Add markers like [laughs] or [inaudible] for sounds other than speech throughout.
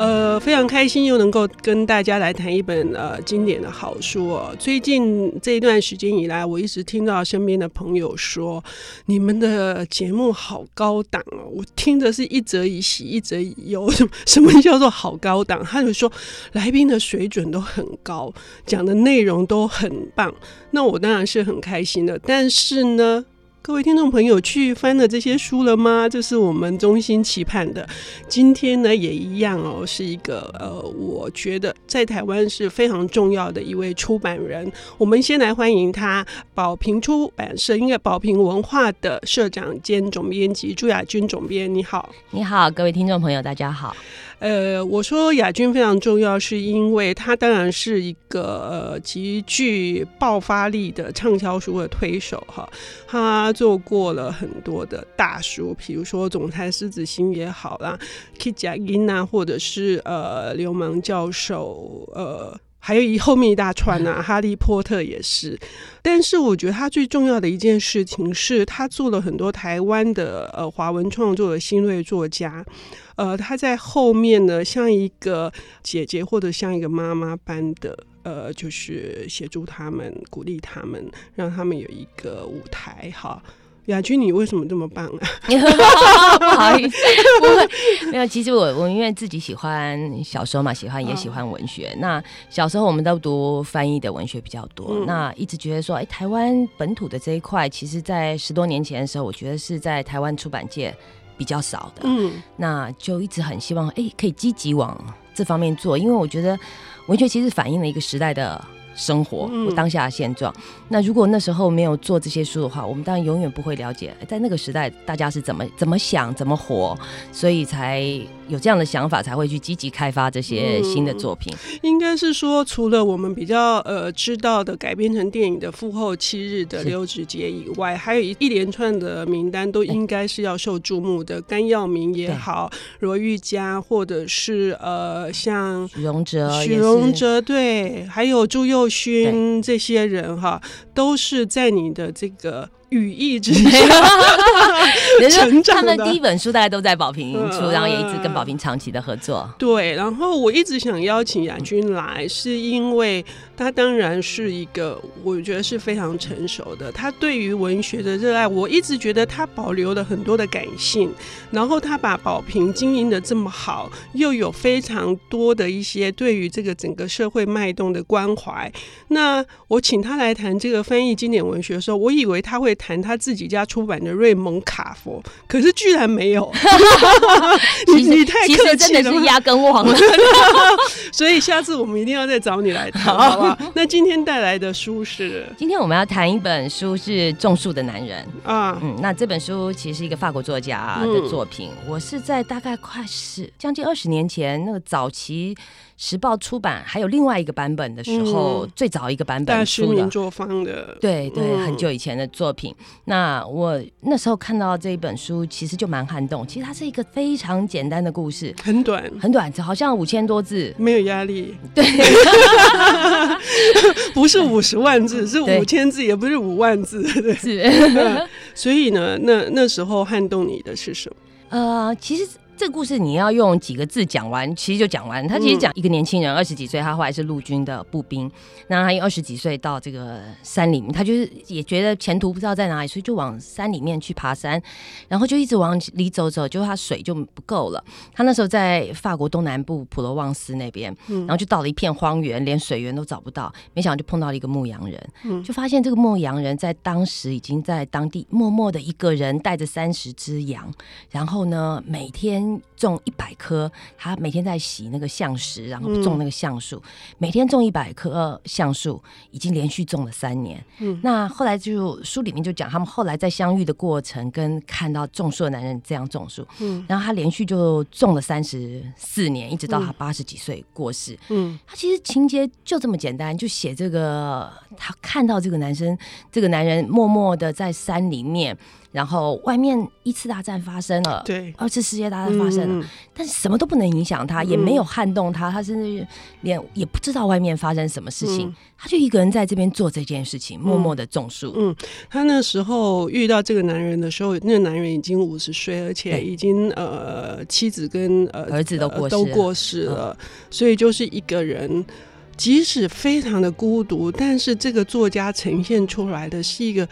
呃，非常开心又能够跟大家来谈一本呃经典的好书哦。最近这一段时间以来，我一直听到身边的朋友说，你们的节目好高档哦。我听的是一则以喜，一则以忧。[laughs] 什么叫做好高档？他就说来宾的水准都很高，讲的内容都很棒。那我当然是很开心的，但是呢。各位听众朋友，去翻了这些书了吗？这是我们衷心期盼的。今天呢，也一样哦，是一个呃，我觉得在台湾是非常重要的一位出版人。我们先来欢迎他，宝平出版社，应该宝平文化的社长兼总编辑朱雅君总编，你好，你好，各位听众朋友，大家好。呃，我说亚军非常重要，是因为他当然是一个呃极具爆发力的畅销书的推手哈。他做过了很多的大书，比如说《总裁狮子心》也好啦，《Kid 贾英》啊，或者是呃《流氓教授》呃。还有一后面一大串呢、啊，哈利波特也是。但是我觉得他最重要的一件事情是他做了很多台湾的呃华文创作的新锐作家，呃，他在后面呢像一个姐姐或者像一个妈妈般的呃，就是协助他们、鼓励他们，让他们有一个舞台哈。雅君，你为什么这么棒啊？不好意思，不会，[laughs] 没有。其实我我因为自己喜欢小时候嘛，喜欢也喜欢文学。哦、那小时候我们都读翻译的文学比较多，嗯、那一直觉得说，哎，台湾本土的这一块，其实，在十多年前的时候，我觉得是在台湾出版界比较少的。嗯，那就一直很希望，哎，可以积极往这方面做，因为我觉得文学其实反映了一个时代的。生活，我当下的现状。嗯、那如果那时候没有做这些书的话，我们当然永远不会了解，在那个时代大家是怎么怎么想、怎么活，所以才有这样的想法，才会去积极开发这些新的作品。嗯、应该是说，除了我们比较呃知道的改编成电影的《复后七日》的刘志杰以外，还有一一连串的名单都应该是要受注目的。甘耀明也好，罗玉佳，或者是呃像许荣哲、许荣哲，对，还有朱佑勋这些人哈，都是在你的这个。羽翼之下 [laughs] 成长的。他们第一本书大家都在宝瓶出，然后也一直跟宝瓶长期的合作。对，然后我一直想邀请亚军来，是因为他当然是一个我觉得是非常成熟的。他对于文学的热爱，我一直觉得他保留了很多的感性。然后他把宝瓶经营的这么好，又有非常多的一些对于这个整个社会脉动的关怀。那我请他来谈这个翻译经典文学的时候，我以为他会。谈他自己家出版的《瑞蒙卡佛》，可是居然没有。[laughs] 你你太客气了，真的是压根忘了。[laughs] 所以下次我们一定要再找你来谈，好不好？那今天带来的书是？今天我们要谈一本书是《种树的男人》啊。嗯，那这本书其实是一个法国作家的作品。嗯、我是在大概快是将近二十年前那个早期。时报出版还有另外一个版本的时候，嗯、最早一个版本出的，作坊的，对对，嗯、很久以前的作品。那我那时候看到这一本书，其实就蛮撼动。其实它是一个非常简单的故事，很短，很短，好像五千多字，没有压力。对，[laughs] 不是五十万字，是五千字，也不是五万字，对。是，[laughs] 所以呢，那那时候撼动你的是什么？呃，其实。这个故事你要用几个字讲完，其实就讲完。他其实讲一个年轻人，二十几岁，他后来是陆军的步兵。那他二十几岁到这个山里面，他就是也觉得前途不知道在哪里，所以就往山里面去爬山，然后就一直往里走走，就他水就不够了。他那时候在法国东南部普罗旺斯那边，然后就到了一片荒原，连水源都找不到。没想到就碰到了一个牧羊人，就发现这个牧羊人在当时已经在当地默默的一个人带着三十只羊，然后呢每天。种一百棵，他每天在洗那个橡石，然后种那个橡树。嗯、每天种一百棵橡树，已经连续种了三年。嗯，那后来就书里面就讲，他们后来在相遇的过程，跟看到种树的男人这样种树。嗯，然后他连续就种了三十四年，一直到他八十几岁过世。嗯，他其实情节就这么简单，就写这个他看到这个男生，这个男人默默的在山里面。然后外面一次大战发生了，对，二次世界大战在发生了，嗯、但是什么都不能影响他，也没有撼动他，他甚至连也不知道外面发生什么事情，嗯、他就一个人在这边做这件事情，默默的种树。嗯，他那时候遇到这个男人的时候，那个男人已经五十岁，而且已经呃妻子跟呃儿子都过世都过世了，嗯、所以就是一个人。即使非常的孤独，但是这个作家呈现出来的是一个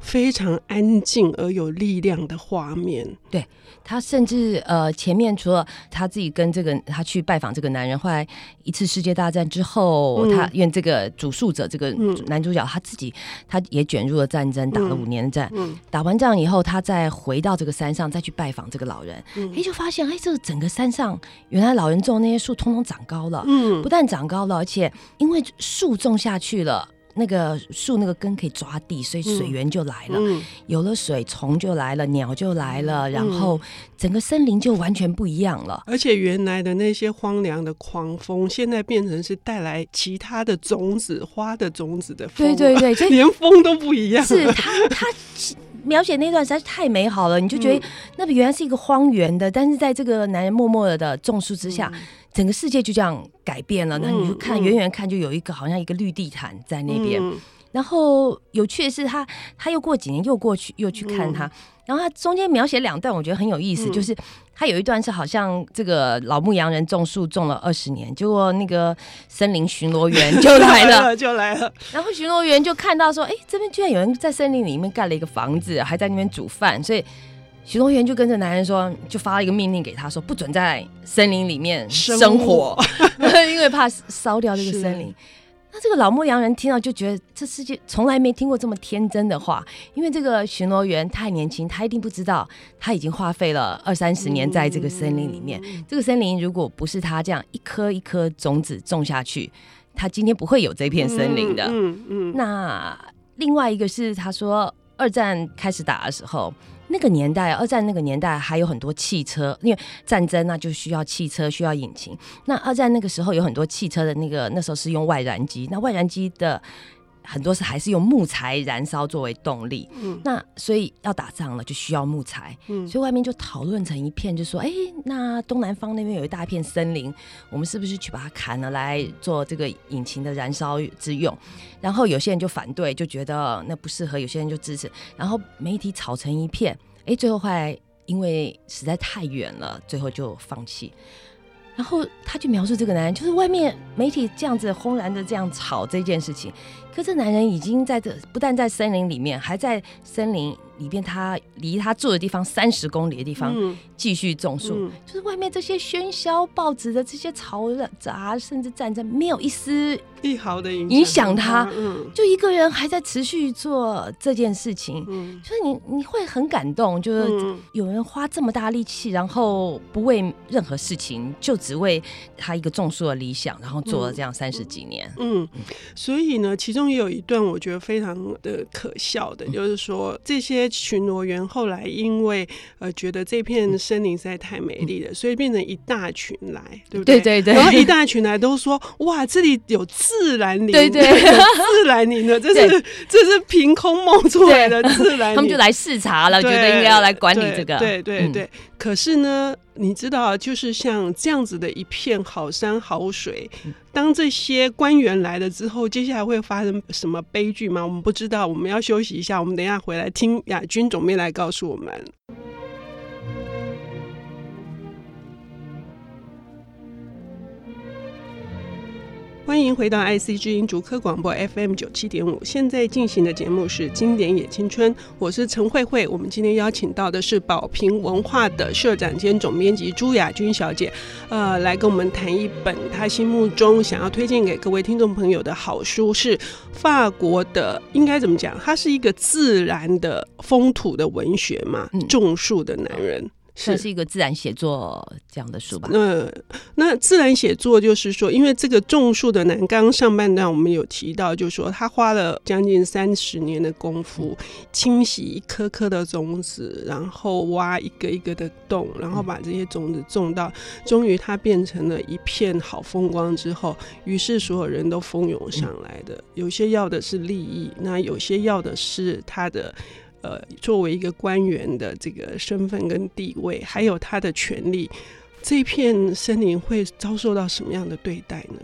非常安静而有力量的画面。对。他甚至呃，前面除了他自己跟这个他去拜访这个男人，后来一次世界大战之后，嗯、他因为这个主述者这个男主角他自己他也卷入了战争，打了五年的战。嗯嗯、打完仗以后，他再回到这个山上，再去拜访这个老人，哎、嗯，就发现哎，这个整个山上原来老人种的那些树通通长高了，嗯，不但长高了，而且因为树种下去了。那个树那个根可以抓地，所以水源就来了。嗯嗯、有了水，虫就来了，鸟就来了，然后整个森林就完全不一样了。而且原来的那些荒凉的狂风，现在变成是带来其他的种子、花的种子的风。对对对，连风都不一样。是他他描写那段实在是太美好了，你就觉得那原来是一个荒原的，但是在这个男人默默的种树之下。嗯整个世界就这样改变了，那你就看远远看，就有一个好像一个绿地毯在那边。嗯、然后有趣的是他，他他又过几年又过去又去看他，嗯、然后他中间描写两段，我觉得很有意思，嗯、就是他有一段是好像这个老牧羊人种树种了二十年，结果那个森林巡逻员就 [laughs] 来了，就来了。然后巡逻员就看到说，哎，这边居然有人在森林里面盖了一个房子，还在那边煮饭，所以。巡逻员就跟着男人说，就发了一个命令给他说，不准在森林里面生活，[laughs] 因为怕烧掉这个森林。这个老牧羊人听到就觉得，这世界从来没听过这么天真的话，因为这个巡逻员太年轻，他一定不知道他已经花费了二三十年在这个森林里面。嗯、这个森林如果不是他这样一颗一颗种子种下去，他今天不会有这片森林的。嗯嗯。嗯那另外一个是他说，二战开始打的时候。那个年代，二战那个年代还有很多汽车，因为战争那就需要汽车，需要引擎。那二战那个时候有很多汽车的那个，那时候是用外燃机，那外燃机的。很多是还是用木材燃烧作为动力，嗯，那所以要打仗了就需要木材，嗯，所以外面就讨论成一片，就说，哎，那东南方那边有一大片森林，我们是不是去把它砍了来做这个引擎的燃烧之用？然后有些人就反对，就觉得那不适合；有些人就支持，然后媒体吵成一片，哎，最后后来因为实在太远了，最后就放弃。然后他就描述这个男人，就是外面媒体这样子轰然的这样吵这件事情，可这男人已经在这，不但在森林里面，还在森林。里边，他离他住的地方三十公里的地方继续种树，就是外面这些喧嚣、报纸的这些嘈杂，甚至战争，没有一丝一毫的影响他。嗯，就一个人还在持续做这件事情，嗯，就是你你会很感动，就是有人花这么大力气，然后不为任何事情，就只为他一个种树的理想，然后做了这样三十几年。嗯，嗯，所以呢，其中也有一段我觉得非常的可笑的，就是说这些。巡逻员后来因为呃觉得这片森林实在太美丽了，所以变成一大群来，对不对？对对对。然后一大群来都说：“哇，这里有自然林，对对，自然林的，[laughs] 这是这是凭空冒出来的自然林。”他们就来视察了，觉得应该要来管理这个。对对对。可是呢，你知道，就是像这样子的一片好山好水，当这些官员来了之后，接下来会发生什么悲剧吗？我们不知道。我们要休息一下，我们等一下回来听亚军总编来告诉我们。欢迎回到 IC 之音竹科广播 FM 九七点五，现在进行的节目是《经典也青春》，我是陈慧慧。我们今天邀请到的是宝瓶文化的社长兼总编辑朱雅君小姐，呃，来跟我们谈一本她心目中想要推荐给各位听众朋友的好书，是法国的，应该怎么讲？它是一个自然的风土的文学嘛，种树的男人。算是一个自然写作这样的书吧。嗯，那自然写作就是说，因为这个种树的男，刚刚上半段我们有提到，就是说他花了将近三十年的功夫，清洗一颗颗的种子，然后挖一个一个的洞，然后把这些种子种到，终于它变成了一片好风光之后，于是所有人都蜂拥上来的。有些要的是利益，那有些要的是他的。呃，作为一个官员的这个身份跟地位，还有他的权利，这一片森林会遭受到什么样的对待呢？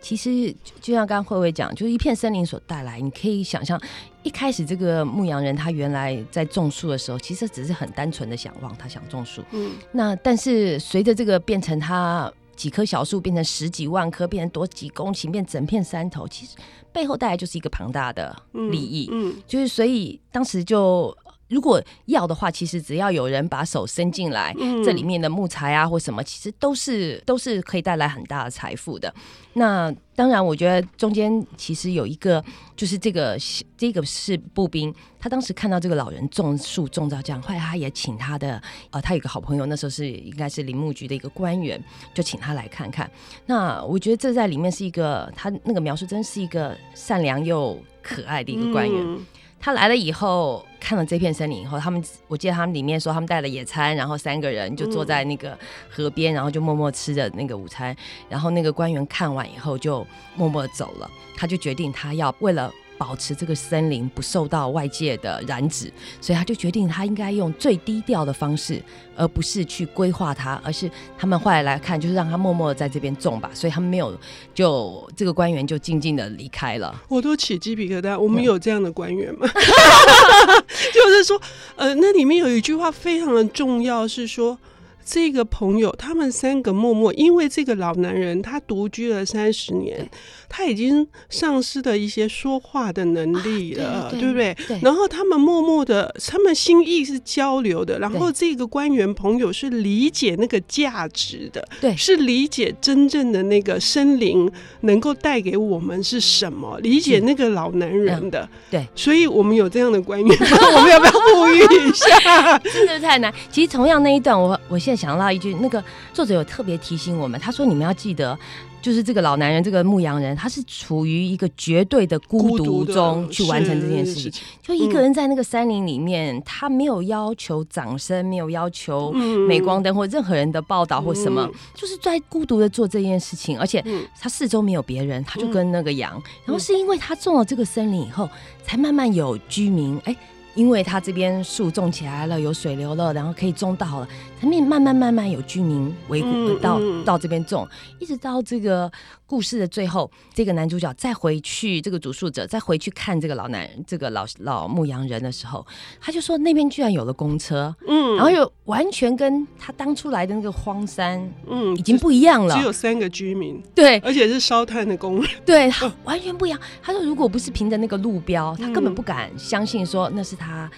其实就像刚刚慧慧讲，就是一片森林所带来，你可以想象，一开始这个牧羊人他原来在种树的时候，其实只是很单纯的想望，他想种树。嗯，那但是随着这个变成他几棵小树变成十几万棵，变成多几公顷，变整片山头，其实背后带来就是一个庞大的利益。嗯，嗯就是所以当时就。如果要的话，其实只要有人把手伸进来，嗯、这里面的木材啊或什么，其实都是都是可以带来很大的财富的。那当然，我觉得中间其实有一个，就是这个这个是步兵，他当时看到这个老人种树种到这样，后来他也请他的呃，他有个好朋友，那时候是应该是林木局的一个官员，就请他来看看。那我觉得这在里面是一个，他那个描述真是一个善良又可爱的一个官员。嗯他来了以后，看了这片森林以后，他们我记得他们里面说，他们带了野餐，然后三个人就坐在那个河边，然后就默默吃着那个午餐。然后那个官员看完以后就默默走了，他就决定他要为了。保持这个森林不受到外界的染指，所以他就决定他应该用最低调的方式，而不是去规划它，而是他们后来来看，就是让他默默的在这边种吧。所以他们没有，就这个官员就静静的离开了。我都起鸡皮疙瘩。我们有这样的官员吗？[laughs] 就是说，呃，那里面有一句话非常的重要，是说。这个朋友，他们三个默默，因为这个老男人他独居了三十年，他已经丧失了一些说话的能力了，啊、对，对，对不对？对。然后他们默默的，他们心意是交流的。然后这个官员朋友是理解那个价值的，对，是理解真正的那个森林能够带给我们是什么，理解那个老男人的，对。所以我们有这样的官员，[laughs] 我们要不要呼吁一下？[laughs] 真的太难。其实同样那一段我，我我现在。想到一句，那个作者有特别提醒我们，他说：“你们要记得，就是这个老男人，这个牧羊人，他是处于一个绝对的孤独中去完成这件事情。就一个人在那个山林里面，嗯、他没有要求掌声，没有要求镁光灯或任何人的报道或什么，嗯、就是在孤独的做这件事情。而且他四周没有别人，他就跟那个羊。然后是因为他种了这个森林以后，才慢慢有居民。哎。”因为他这边树种起来了，有水流了，然后可以种稻了，他们慢慢慢慢有居民围谷到、嗯嗯、到这边种，一直到这个。故事的最后，这个男主角再回去，这个主述者再回去看这个老男人，这个老老牧羊人的时候，他就说那边居然有了公车，嗯，然后又完全跟他当初来的那个荒山，嗯，已经不一样了，只有三个居民，对，而且是烧炭的工人，对，他完全不一样。他说如果不是凭着那个路标，他根本不敢相信说那是他。他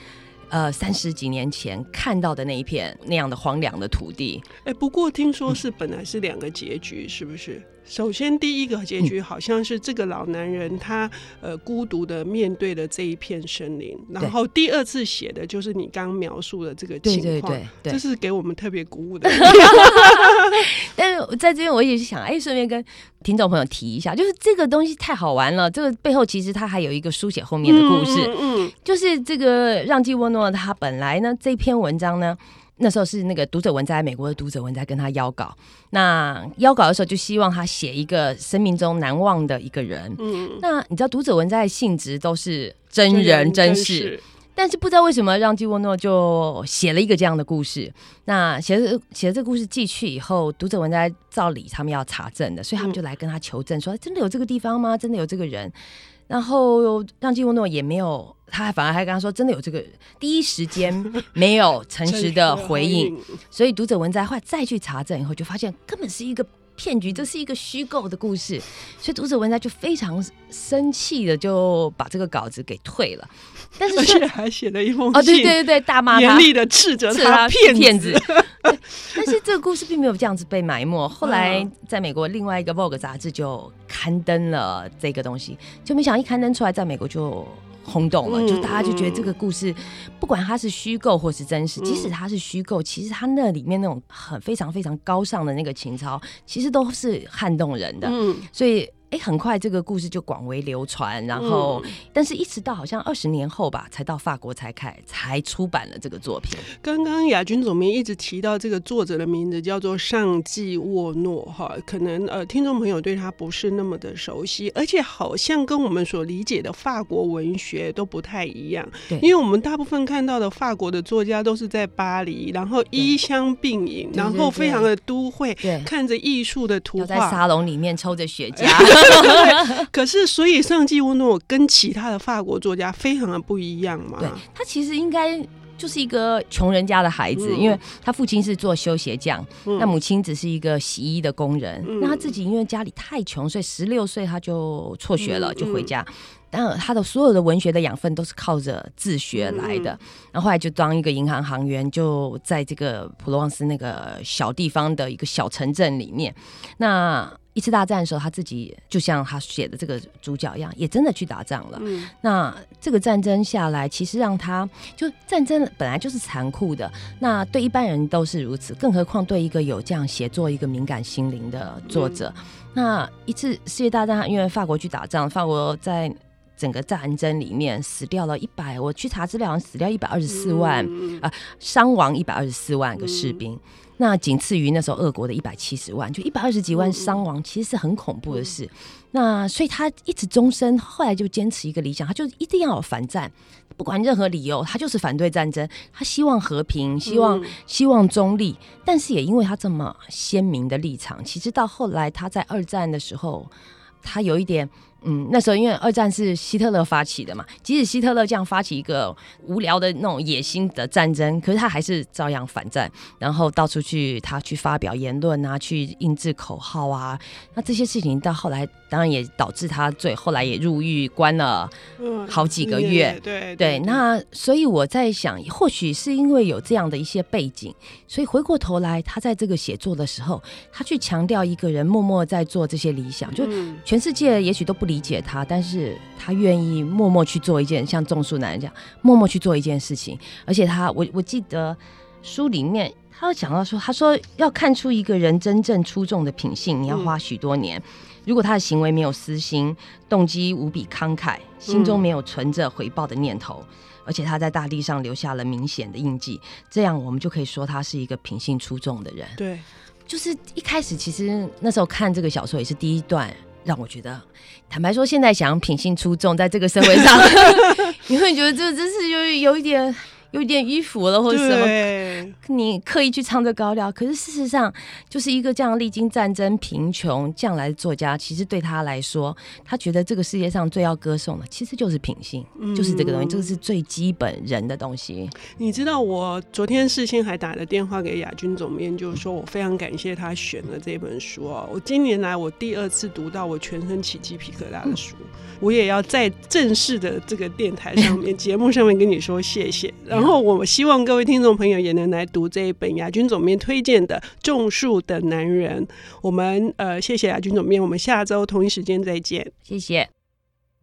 呃，三十几年前看到的那一片那样的荒凉的土地，哎、欸，不过听说是本来是两个结局，嗯、是不是？首先第一个结局好像是这个老男人他呃孤独的面对了这一片森林，然后第二次写的就是你刚描述的这个情况，对对对，对，这是给我们特别鼓舞的。[laughs] 但是在这边我也是想，哎，顺便跟听众朋友提一下，就是这个东西太好玩了，这个背后其实它还有一个书写后面的故事，嗯，嗯，嗯，就是这个让基沃诺他本来呢这篇文章呢。那时候是那个读者文摘，美国的读者文摘跟他邀稿。那邀稿的时候就希望他写一个生命中难忘的一个人。嗯，那你知道读者文摘的性质都是真人真事，但是不知道为什么让基沃诺就写了一个这样的故事。那写了写了这个故事寄去以后，读者文摘照理他们要查证的，所以他们就来跟他求证，说真的有这个地方吗？真的有这个人？然后让基沃诺也没有。他反而还跟他说：“真的有这个，第一时间没有诚实的回应，[laughs] 所以读者文摘后来再去查证以后，就发现根本是一个骗局，这是一个虚构的故事。所以读者文摘就非常生气的就把这个稿子给退了，但是而且还写了一封信，哦，对对对对，大骂他，严厉的斥责他骗子。但是这个故事并没有这样子被埋没，后来在美国另外一个 Vogue 杂志就刊登了这个东西，就没想到一刊登出来，在美国就。”轰动了，就大家就觉得这个故事，不管它是虚构或是真实，即使它是虚构，其实它那里面那种很非常非常高尚的那个情操，其实都是撼动人的。嗯，所以哎，很快这个故事就广为流传，然后，嗯、但是一直到好像二十年后吧，才到法国才开才出版了这个作品。刚刚亚军总编一直提到这个作者的名字叫做尚纪沃诺哈，可能呃听众朋友对他不是那么的熟悉，而且好像跟我们所理解的法国文学都不太一样。对，因为我们大部分看到的法国的作家都是在巴黎，然后衣香鬓影，然后非常的都会，对，看着艺术的图画，在沙龙里面抽着雪茄。[laughs] [laughs] 可是，所以尚纪乌诺跟其他的法国作家非常的不一样嘛。对，他其实应该就是一个穷人家的孩子，嗯、因为他父亲是做修鞋匠，嗯、那母亲只是一个洗衣的工人。嗯、那他自己因为家里太穷，所以十六岁他就辍学了，就回家。但他的所有的文学的养分都是靠着自学来的，然后后来就当一个银行行员，就在这个普罗旺斯那个小地方的一个小城镇里面。那一次大战的时候，他自己就像他写的这个主角一样，也真的去打仗了。那这个战争下来，其实让他就战争本来就是残酷的，那对一般人都是如此，更何况对一个有这样写作一个敏感心灵的作者。那一次世界大战，因为法国去打仗，法国在。整个战争里面死掉了一百，我去查资料，死掉一百二十四万啊，伤亡一百二十四万个士兵，那仅次于那时候俄国的一百七十万，就一百二十几万伤亡，其实是很恐怖的事。那所以他一直终身，后来就坚持一个理想，他就一定要有反战，不管任何理由，他就是反对战争，他希望和平，希望希望中立。但是也因为他这么鲜明的立场，其实到后来他在二战的时候，他有一点。嗯，那时候因为二战是希特勒发起的嘛，即使希特勒这样发起一个无聊的那种野心的战争，可是他还是照样反战，然后到处去他去发表言论啊，去印制口号啊，那这些事情到后来当然也导致他最后来也入狱关了好几个月。嗯、对对，对，那所以我在想，或许是因为有这样的一些背景，所以回过头来他在这个写作的时候，他去强调一个人默默在做这些理想，就全世界也许都不理。理解他，但是他愿意默默去做一件像种树男人这样默默去做一件事情，而且他，我我记得书里面他有讲到说，他说要看出一个人真正出众的品性，你要花许多年。嗯、如果他的行为没有私心，动机无比慷慨，心中没有存着回报的念头，嗯、而且他在大地上留下了明显的印记，这样我们就可以说他是一个品性出众的人。对，就是一开始其实那时候看这个小说也是第一段。让我觉得，坦白说，现在想品性出众，在这个社会上，[laughs] 你会觉得这真是有有一点。有点迂腐了，或者什么？你刻意去唱这高调，可是事实上，就是一个这样历经战争、贫穷将来的作家，其实对他来说，他觉得这个世界上最要歌颂的，其实就是品性，嗯、就是这个东西，这个是最基本人的东西。你知道，我昨天事先还打了电话给亚军总编，就是说我非常感谢他选了这本书哦。我今年来我第二次读到我全身起鸡皮疙瘩的书，嗯、我也要在正式的这个电台上面、[laughs] 节目上面跟你说谢谢。[laughs] [laughs] 然后我希望各位听众朋友也能来读这一本亚军总编推荐的《种树的男人》。我们呃，谢谢亚军总编，我们下周同一时间再见。谢谢。